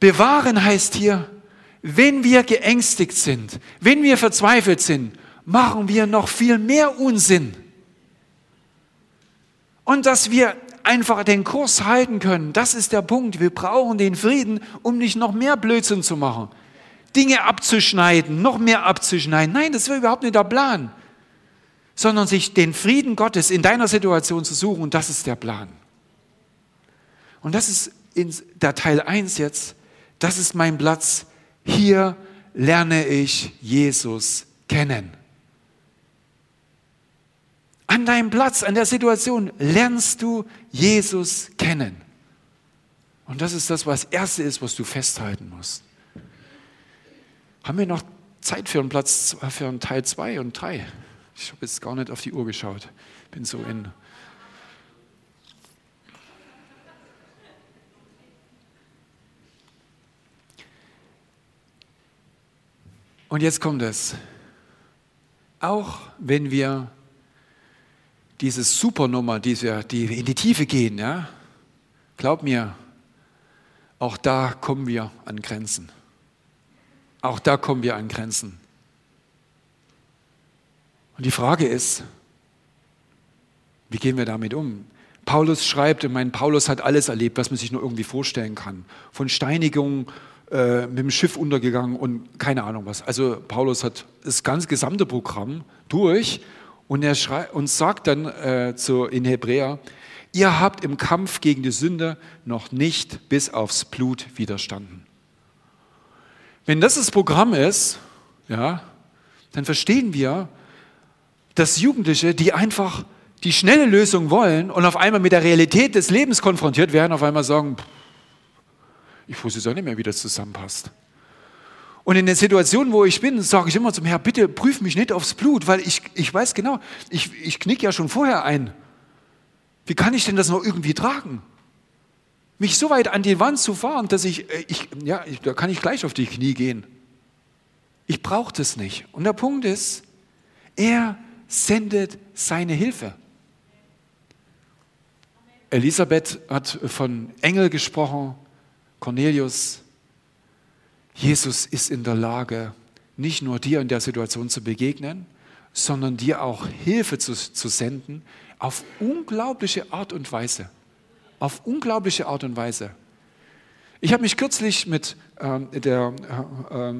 S1: Bewahren heißt hier, wenn wir geängstigt sind, wenn wir verzweifelt sind, machen wir noch viel mehr Unsinn. Und dass wir einfach den Kurs halten können. Das ist der Punkt. Wir brauchen den Frieden, um nicht noch mehr Blödsinn zu machen. Dinge abzuschneiden, noch mehr abzuschneiden. Nein, das wäre überhaupt nicht der Plan. Sondern sich den Frieden Gottes in deiner Situation zu suchen, und das ist der Plan. Und das ist der Teil 1 jetzt, das ist mein Platz. Hier lerne ich Jesus kennen. An deinem Platz, an der Situation lernst du Jesus kennen. Und das ist das, was das Erste ist, was du festhalten musst. Haben wir noch Zeit für einen Platz, für einen Teil 2 und 3? Ich habe jetzt gar nicht auf die Uhr geschaut. Bin so in. Und jetzt kommt es. Auch wenn wir diese Supernummer, die, wir, die in die Tiefe gehen, ja, glaub mir, auch da kommen wir an Grenzen. Auch da kommen wir an Grenzen. Und die Frage ist, wie gehen wir damit um? Paulus schreibt, ich meine, Paulus hat alles erlebt, was man sich nur irgendwie vorstellen kann. Von Steinigung, äh, mit dem Schiff untergegangen und keine Ahnung was. Also Paulus hat das ganze gesamte Programm durch und er schreit, und sagt dann äh, zu, in Hebräer, ihr habt im Kampf gegen die Sünde noch nicht bis aufs Blut widerstanden. Wenn das das Programm ist, ja, dann verstehen wir, dass Jugendliche, die einfach die schnelle Lösung wollen und auf einmal mit der Realität des Lebens konfrontiert werden, auf einmal sagen, ich wusste es auch nicht mehr, wie das zusammenpasst. Und in den Situationen, wo ich bin, sage ich immer zum Herrn, bitte prüf mich nicht aufs Blut, weil ich, ich weiß genau, ich, ich knick ja schon vorher ein. Wie kann ich denn das noch irgendwie tragen? Mich so weit an die Wand zu fahren, dass ich, äh, ich ja, ich, da kann ich gleich auf die Knie gehen. Ich brauche das nicht. Und der Punkt ist, er sendet seine Hilfe. Elisabeth hat von Engel gesprochen, Cornelius. Jesus ist in der Lage, nicht nur dir in der Situation zu begegnen, sondern dir auch Hilfe zu, zu senden auf unglaubliche Art und Weise. Auf unglaubliche Art und Weise. Ich habe mich kürzlich mit, ähm, der, äh, äh,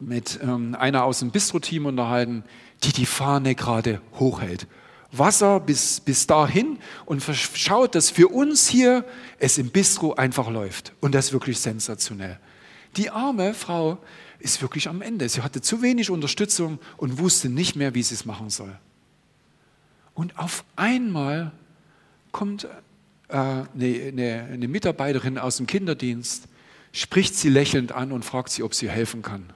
S1: mit ähm, einer aus dem Bistro-Team unterhalten, die die Fahne gerade hochhält. Wasser bis, bis dahin und schaut, dass für uns hier es im Bistro einfach läuft. Und das ist wirklich sensationell. Die arme Frau ist wirklich am Ende. Sie hatte zu wenig Unterstützung und wusste nicht mehr, wie sie es machen soll. Und auf einmal kommt äh, eine, eine, eine Mitarbeiterin aus dem Kinderdienst, spricht sie lächelnd an und fragt sie, ob sie helfen kann.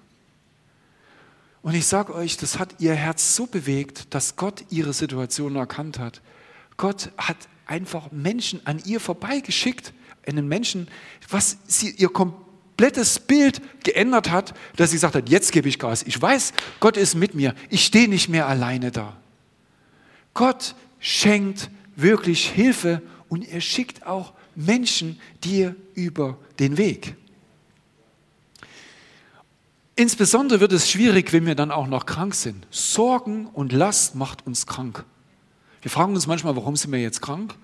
S1: Und ich sage euch, das hat ihr Herz so bewegt, dass Gott ihre Situation erkannt hat. Gott hat einfach Menschen an ihr vorbeigeschickt, einen Menschen, was sie ihr komplettes Bild geändert hat, dass sie gesagt hat, jetzt gebe ich Gas. Ich weiß, Gott ist mit mir. Ich stehe nicht mehr alleine da. Gott schenkt wirklich Hilfe und er schickt auch Menschen dir über den Weg. Insbesondere wird es schwierig, wenn wir dann auch noch krank sind. Sorgen und Last macht uns krank. Wir fragen uns manchmal, warum sind wir jetzt krank?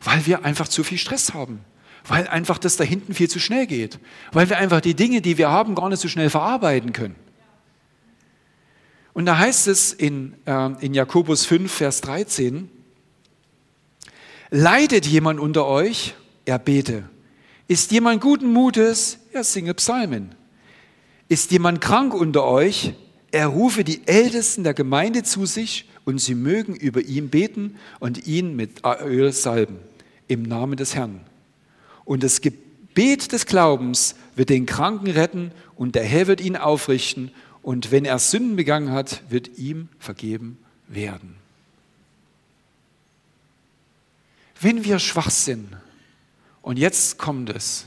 S1: Weil wir einfach zu viel Stress haben. Weil einfach das da hinten viel zu schnell geht. Weil wir einfach die Dinge, die wir haben, gar nicht so schnell verarbeiten können. Und da heißt es in, äh, in Jakobus 5, Vers 13, leidet jemand unter euch, er bete. Ist jemand guten Mutes, er singe Psalmen. Ist jemand krank unter euch? Er rufe die Ältesten der Gemeinde zu sich und sie mögen über ihn beten und ihn mit Öl salben im Namen des Herrn. Und das Gebet des Glaubens wird den Kranken retten und der Herr wird ihn aufrichten und wenn er Sünden begangen hat, wird ihm vergeben werden. Wenn wir schwach sind, und jetzt kommt es,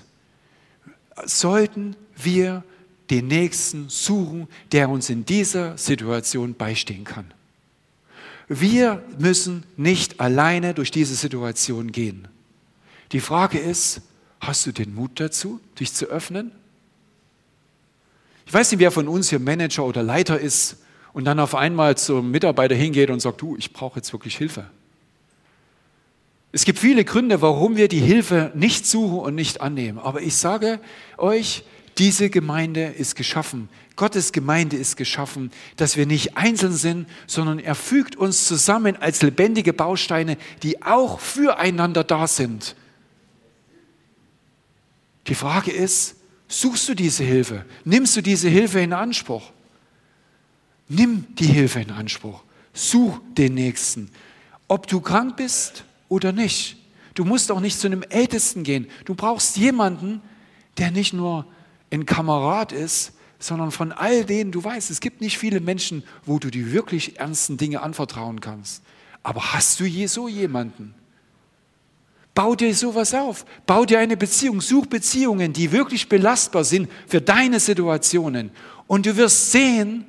S1: sollten wir den Nächsten suchen, der uns in dieser Situation beistehen kann. Wir müssen nicht alleine durch diese Situation gehen. Die Frage ist, hast du den Mut dazu, dich zu öffnen? Ich weiß nicht, wer von uns hier Manager oder Leiter ist und dann auf einmal zum Mitarbeiter hingeht und sagt, du, ich brauche jetzt wirklich Hilfe. Es gibt viele Gründe, warum wir die Hilfe nicht suchen und nicht annehmen. Aber ich sage euch, diese Gemeinde ist geschaffen. Gottes Gemeinde ist geschaffen, dass wir nicht einzeln sind, sondern er fügt uns zusammen als lebendige Bausteine, die auch füreinander da sind. Die Frage ist, suchst du diese Hilfe? Nimmst du diese Hilfe in Anspruch? Nimm die Hilfe in Anspruch. Such den Nächsten. Ob du krank bist oder nicht. Du musst auch nicht zu einem Ältesten gehen. Du brauchst jemanden, der nicht nur ein Kamerad ist, sondern von all denen, du weißt, es gibt nicht viele Menschen, wo du die wirklich ernsten Dinge anvertrauen kannst. Aber hast du je so jemanden? Bau dir sowas auf. Bau dir eine Beziehung. Such Beziehungen, die wirklich belastbar sind für deine Situationen. Und du wirst sehen,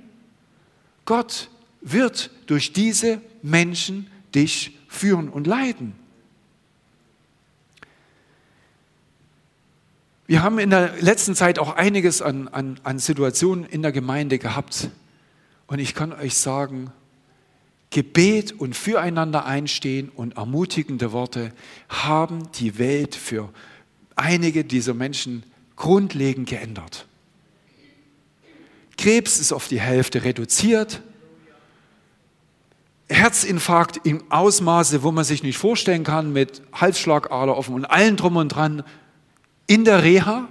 S1: Gott wird durch diese Menschen dich führen und leiten. Wir haben in der letzten Zeit auch einiges an, an, an Situationen in der Gemeinde gehabt. Und ich kann euch sagen, Gebet und füreinander einstehen und ermutigende Worte haben die Welt für einige dieser Menschen grundlegend geändert. Krebs ist auf die Hälfte reduziert. Herzinfarkt im Ausmaße, wo man sich nicht vorstellen kann, mit Halsschlagader offen und allem drum und dran, in der Reha,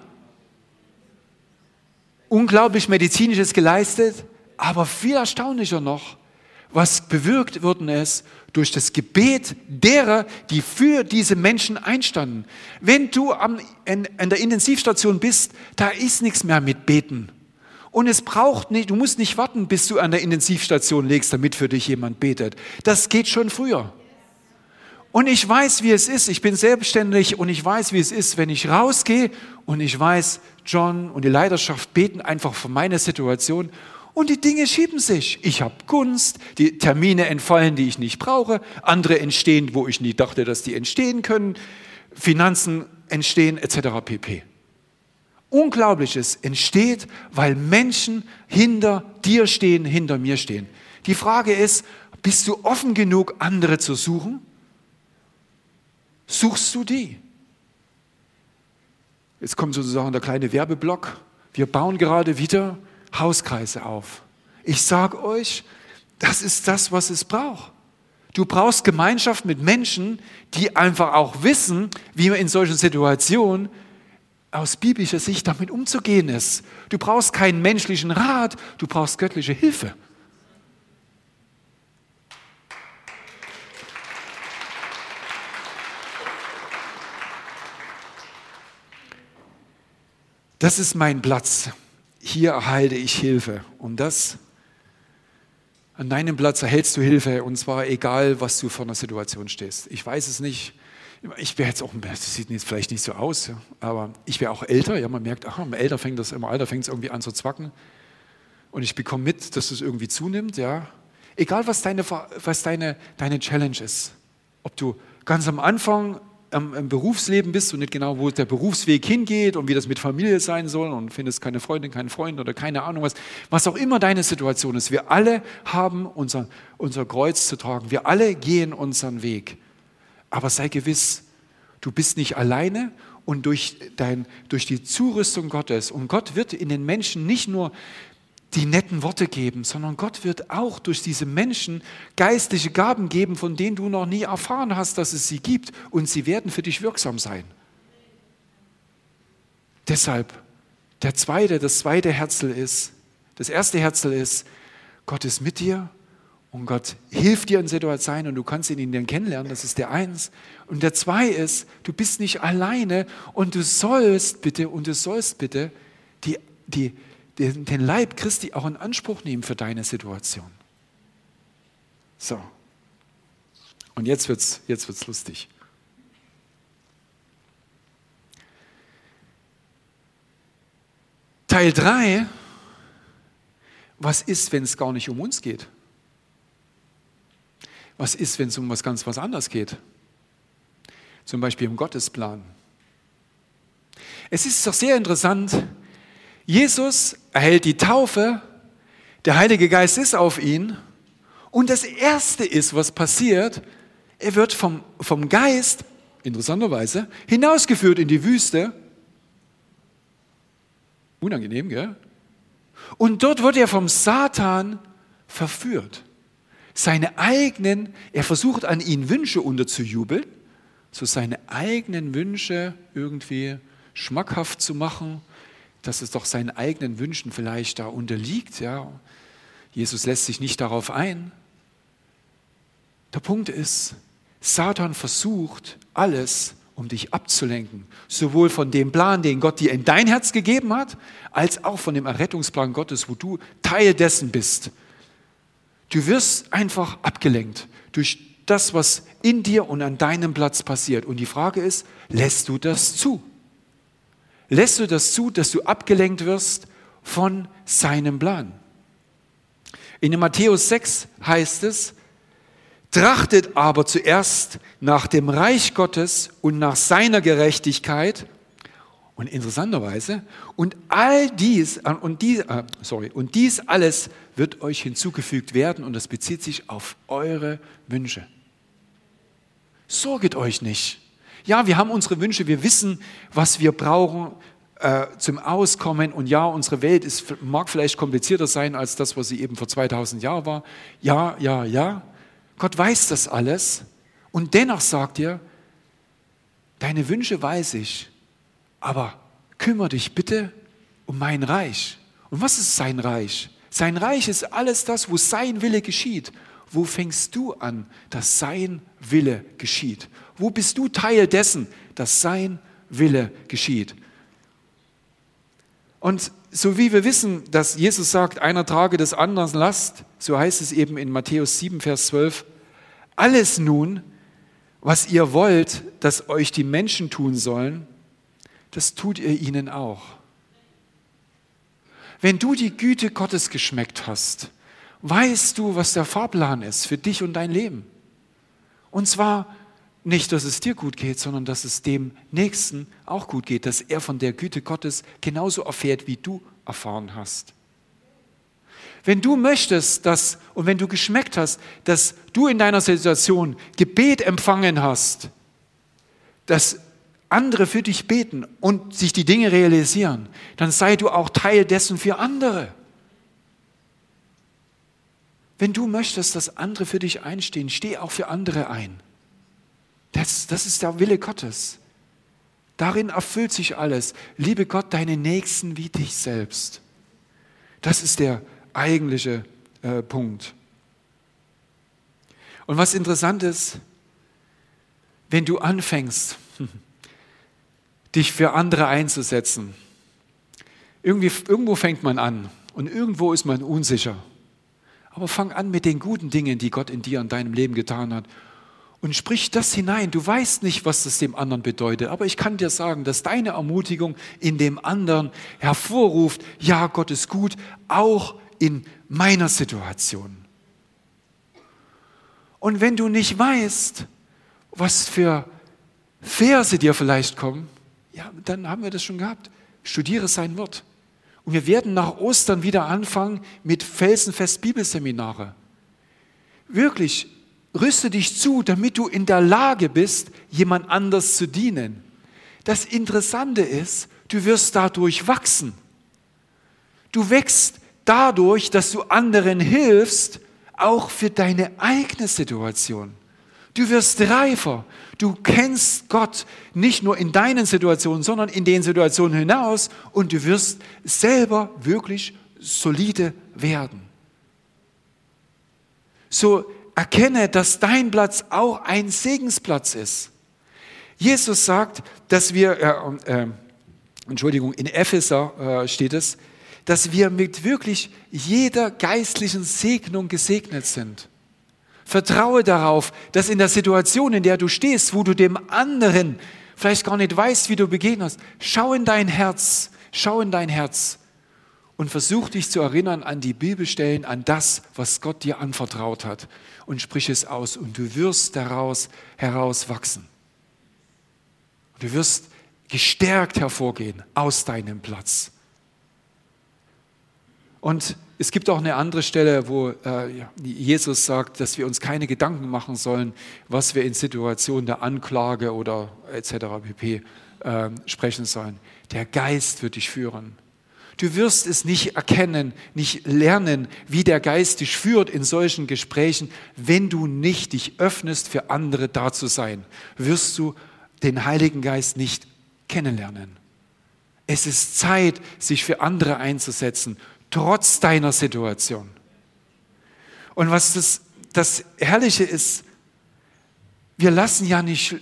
S1: unglaublich medizinisches geleistet, aber viel erstaunlicher noch, was bewirkt worden ist durch das Gebet derer, die für diese Menschen einstanden. Wenn du am, in, in der Intensivstation bist, da ist nichts mehr mit Beten. Und es braucht nicht, du musst nicht warten, bis du an der Intensivstation legst, damit für dich jemand betet. Das geht schon früher. Und ich weiß, wie es ist. Ich bin selbstständig und ich weiß, wie es ist, wenn ich rausgehe und ich weiß, John und die Leiterschaft beten einfach für meine Situation. Und die Dinge schieben sich. Ich habe Gunst, die Termine entfallen, die ich nicht brauche, andere entstehen, wo ich nie dachte, dass die entstehen können, Finanzen entstehen etc. pp. Unglaubliches entsteht, weil Menschen hinter dir stehen, hinter mir stehen. Die Frage ist, bist du offen genug, andere zu suchen? Suchst du die? Jetzt kommt sozusagen der kleine Werbeblock. Wir bauen gerade wieder Hauskreise auf. Ich sage euch, das ist das, was es braucht. Du brauchst Gemeinschaft mit Menschen, die einfach auch wissen, wie man in solchen Situationen aus biblischer Sicht damit umzugehen ist. Du brauchst keinen menschlichen Rat, du brauchst göttliche Hilfe. Das ist mein Platz. Hier erhalte ich Hilfe. Und das, an deinem Platz erhältst du Hilfe. Und zwar egal, was du vor einer Situation stehst. Ich weiß es nicht. Ich wäre jetzt auch, das sieht jetzt vielleicht nicht so aus, aber ich wäre auch älter. Ja, man merkt, ach, im Alter fängt das, im Alter fängt es irgendwie an zu zwacken. Und ich bekomme mit, dass es irgendwie zunimmt, ja. Egal, was deine, was deine, deine Challenge ist. Ob du ganz am Anfang am, im Berufsleben bist und nicht genau, wo der Berufsweg hingeht und wie das mit Familie sein soll und findest keine Freundin, keinen Freund oder keine Ahnung was, was auch immer deine Situation ist. Wir alle haben unser, unser Kreuz zu tragen. Wir alle gehen unseren Weg. Aber sei gewiss, du bist nicht alleine und durch, dein, durch die Zurüstung Gottes. Und Gott wird in den Menschen nicht nur die netten Worte geben, sondern Gott wird auch durch diese Menschen geistliche Gaben geben, von denen du noch nie erfahren hast, dass es sie gibt. Und sie werden für dich wirksam sein. Deshalb, der zweite, das zweite Herzel ist, das erste Herzel ist, Gott ist mit dir und Gott hilft dir in Situationen und du kannst ihn in dir kennenlernen, das ist der eins. Und der zwei ist, du bist nicht alleine und du sollst bitte, und du sollst bitte die, die, den, den Leib Christi auch in Anspruch nehmen für deine Situation. So. Und jetzt wird es jetzt wird's lustig. Teil 3. Was ist, wenn es gar nicht um uns geht? Was ist, wenn es um was ganz was anderes geht? Zum Beispiel im Gottesplan. Es ist doch sehr interessant, Jesus erhält die Taufe, der Heilige Geist ist auf ihn und das Erste ist, was passiert, er wird vom, vom Geist, interessanterweise, hinausgeführt in die Wüste. Unangenehm, gell? Und dort wird er vom Satan verführt. Seine eigenen, er versucht an ihn Wünsche unterzujubeln, so seine eigenen Wünsche irgendwie schmackhaft zu machen dass es doch seinen eigenen Wünschen vielleicht da unterliegt. Ja. Jesus lässt sich nicht darauf ein. Der Punkt ist, Satan versucht alles, um dich abzulenken. Sowohl von dem Plan, den Gott dir in dein Herz gegeben hat, als auch von dem Errettungsplan Gottes, wo du Teil dessen bist. Du wirst einfach abgelenkt durch das, was in dir und an deinem Platz passiert. Und die Frage ist, lässt du das zu? Lässt du das zu, dass du abgelenkt wirst von seinem Plan. In Matthäus 6 heißt es, trachtet aber zuerst nach dem Reich Gottes und nach seiner Gerechtigkeit und interessanterweise und all dies äh, und dies, äh, sorry und dies alles wird euch hinzugefügt werden und das bezieht sich auf eure Wünsche. Sorget euch nicht. Ja, wir haben unsere Wünsche, wir wissen, was wir brauchen äh, zum Auskommen. Und ja, unsere Welt ist, mag vielleicht komplizierter sein als das, was sie eben vor 2000 Jahren war. Ja, ja, ja. Gott weiß das alles. Und dennoch sagt er, deine Wünsche weiß ich, aber kümmere dich bitte um mein Reich. Und was ist sein Reich? Sein Reich ist alles das, wo sein Wille geschieht. Wo fängst du an, dass sein Wille geschieht? Wo bist du Teil dessen, dass sein Wille geschieht? Und so wie wir wissen, dass Jesus sagt, einer trage des anderen Last, so heißt es eben in Matthäus 7, Vers 12, alles nun, was ihr wollt, dass euch die Menschen tun sollen, das tut ihr ihnen auch. Wenn du die Güte Gottes geschmeckt hast, weißt du, was der Fahrplan ist für dich und dein Leben. Und zwar nicht, dass es dir gut geht, sondern dass es dem Nächsten auch gut geht, dass er von der Güte Gottes genauso erfährt, wie du erfahren hast. Wenn du möchtest, dass, und wenn du geschmeckt hast, dass du in deiner Situation Gebet empfangen hast, dass andere für dich beten und sich die Dinge realisieren, dann sei du auch Teil dessen für andere. Wenn du möchtest, dass andere für dich einstehen, steh auch für andere ein. Das, das ist der Wille Gottes. Darin erfüllt sich alles. Liebe Gott, deine Nächsten wie dich selbst. Das ist der eigentliche äh, Punkt. Und was interessant ist, wenn du anfängst, dich für andere einzusetzen, irgendwie, irgendwo fängt man an und irgendwo ist man unsicher. Aber fang an mit den guten Dingen, die Gott in dir und deinem Leben getan hat und sprich das hinein. Du weißt nicht, was das dem anderen bedeutet, aber ich kann dir sagen, dass deine Ermutigung in dem anderen hervorruft, ja, Gott ist gut, auch in meiner Situation. Und wenn du nicht weißt, was für Verse dir vielleicht kommen, ja, dann haben wir das schon gehabt. Studiere sein Wort. Und wir werden nach Ostern wieder anfangen mit Felsenfest Bibelseminare. Wirklich, rüste dich zu, damit du in der Lage bist, jemand anders zu dienen. Das Interessante ist, du wirst dadurch wachsen. Du wächst dadurch, dass du anderen hilfst, auch für deine eigene Situation. Du wirst reifer. Du kennst Gott nicht nur in deinen Situationen, sondern in den Situationen hinaus und du wirst selber wirklich solide werden. So erkenne, dass dein Platz auch ein Segensplatz ist. Jesus sagt, dass wir, äh, äh, Entschuldigung, in Epheser äh, steht es, dass wir mit wirklich jeder geistlichen Segnung gesegnet sind. Vertraue darauf, dass in der Situation, in der du stehst, wo du dem anderen vielleicht gar nicht weißt, wie du begegnest, schau in dein Herz, schau in dein Herz und versuch dich zu erinnern an die Bibelstellen, an das, was Gott dir anvertraut hat und sprich es aus und du wirst daraus heraus wachsen. Du wirst gestärkt hervorgehen aus deinem Platz. Und es gibt auch eine andere Stelle, wo äh, Jesus sagt, dass wir uns keine Gedanken machen sollen, was wir in Situationen der Anklage oder etc. pp. Äh, sprechen sollen. Der Geist wird dich führen. Du wirst es nicht erkennen, nicht lernen, wie der Geist dich führt in solchen Gesprächen, wenn du nicht dich öffnest, für andere da zu sein. Wirst du den Heiligen Geist nicht kennenlernen. Es ist Zeit, sich für andere einzusetzen, trotz deiner Situation. Und was das, das Herrliche ist, wir lassen ja nicht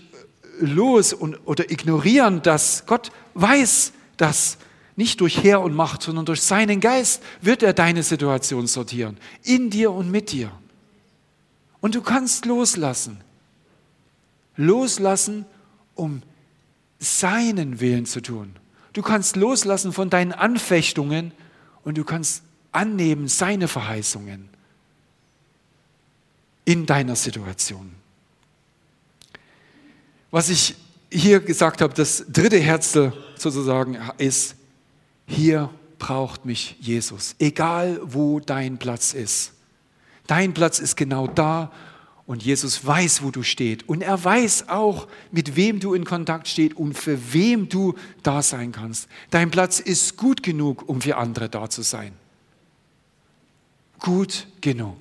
S1: los und, oder ignorieren das. Gott weiß das nicht durch Herr und Macht, sondern durch seinen Geist wird er deine Situation sortieren. In dir und mit dir. Und du kannst loslassen. Loslassen, um seinen Willen zu tun. Du kannst loslassen von deinen Anfechtungen und du kannst annehmen seine Verheißungen in deiner Situation. Was ich hier gesagt habe, das dritte Herzel sozusagen ist, hier braucht mich Jesus, egal wo dein Platz ist. Dein Platz ist genau da und Jesus weiß, wo du stehst. Und er weiß auch, mit wem du in Kontakt stehst und für wem du da sein kannst. Dein Platz ist gut genug, um für andere da zu sein. Gut genug.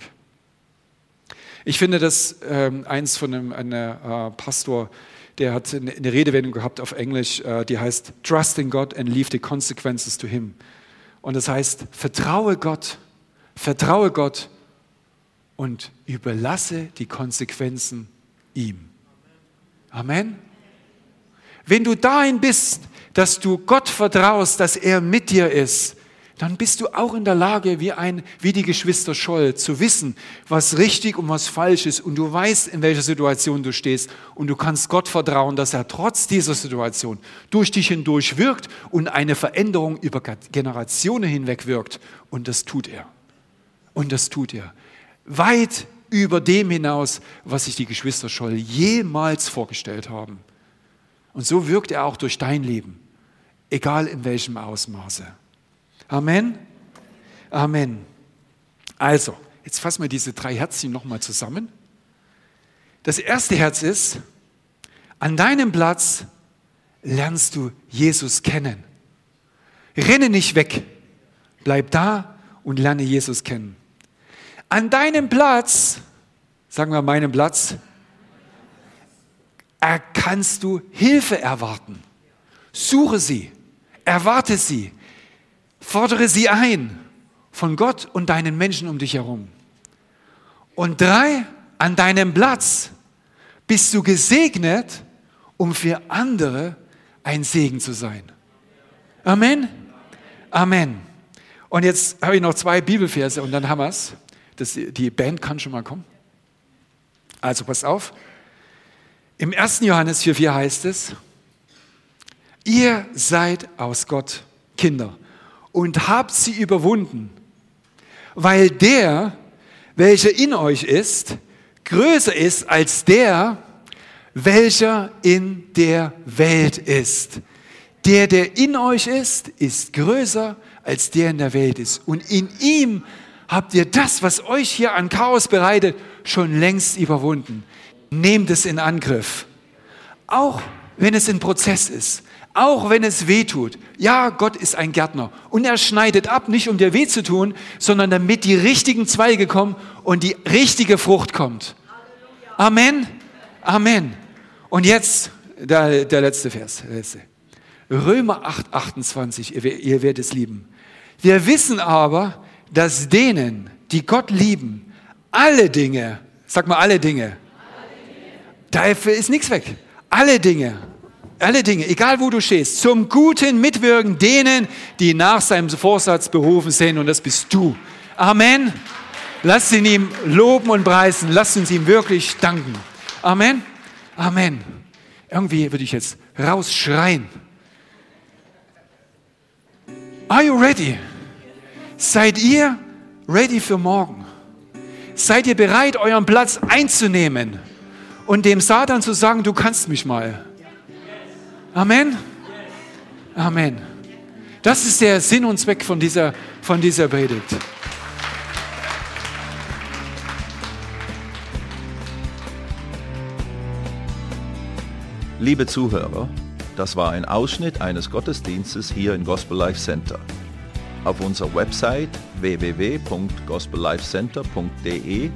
S1: Ich finde das ähm, eins von einem, einem äh, Pastor, der hat eine, Redewendung gehabt auf Englisch, äh, die heißt Trust in God and leave the consequences to Him. Und das heißt, vertraue Gott, vertraue Gott und überlasse die Konsequenzen ihm. Amen. Wenn du dahin bist, dass du Gott vertraust, dass er mit dir ist, dann bist du auch in der Lage, wie, ein, wie die Geschwister Scholl, zu wissen, was richtig und was falsch ist. Und du weißt, in welcher Situation du stehst. Und du kannst Gott vertrauen, dass er trotz dieser Situation durch dich hindurch wirkt und eine Veränderung über Generationen hinweg wirkt. Und das tut er. Und das tut er. Weit über dem hinaus, was sich die Geschwister Scholl jemals vorgestellt haben. Und so wirkt er auch durch dein Leben, egal in welchem Ausmaße. Amen. Amen. Also, jetzt fassen wir diese drei Herzchen nochmal zusammen. Das erste Herz ist, an deinem Platz lernst du Jesus kennen. Renne nicht weg, bleib da und lerne Jesus kennen. An deinem Platz, sagen wir meinem Platz, kannst du Hilfe erwarten. Suche sie, erwarte sie, Fordere sie ein von Gott und deinen Menschen um dich herum. Und drei, an deinem Platz bist du gesegnet, um für andere ein Segen zu sein. Amen. Amen. Und jetzt habe ich noch zwei Bibelverse und dann haben wir es. Die Band kann schon mal kommen. Also pass auf. Im 1. Johannes 4,4 heißt es, ihr seid aus Gott Kinder und habt sie überwunden, weil der, welcher in euch ist, größer ist als der, welcher in der Welt ist. Der, der in euch ist, ist größer als der in der Welt ist. Und in ihm habt ihr das, was euch hier an Chaos bereitet, schon längst überwunden. Nehmt es in Angriff. Auch wenn es ein Prozess ist, auch wenn es weh tut. Ja, Gott ist ein Gärtner und er schneidet ab, nicht um dir weh zu tun, sondern damit die richtigen Zweige kommen und die richtige Frucht kommt. Amen. Amen. Und jetzt der, der letzte Vers. Der letzte. Römer 8, 28, ihr, ihr werdet es lieben. Wir wissen aber, dass denen, die Gott lieben, alle Dinge, sag mal alle Dinge, alle Dinge. dafür ist nichts weg. Alle Dinge alle Dinge, egal wo du stehst, zum Guten mitwirken denen, die nach seinem Vorsatz berufen sind und das bist du. Amen. Lass ihn ihm loben und preisen. Lass uns ihm wirklich danken. Amen. Amen. Irgendwie würde ich jetzt rausschreien. Are you ready? Seid ihr ready für morgen? Seid ihr bereit, euren Platz einzunehmen und dem Satan zu sagen, du kannst mich mal? Amen? Amen. Das ist der Sinn und Zweck von dieser, von dieser Predigt.
S2: Liebe Zuhörer, das war ein Ausschnitt eines Gottesdienstes hier im Gospel Life Center. Auf unserer Website www.gospellifecenter.de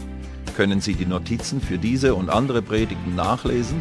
S2: können Sie die Notizen für diese und andere Predigten nachlesen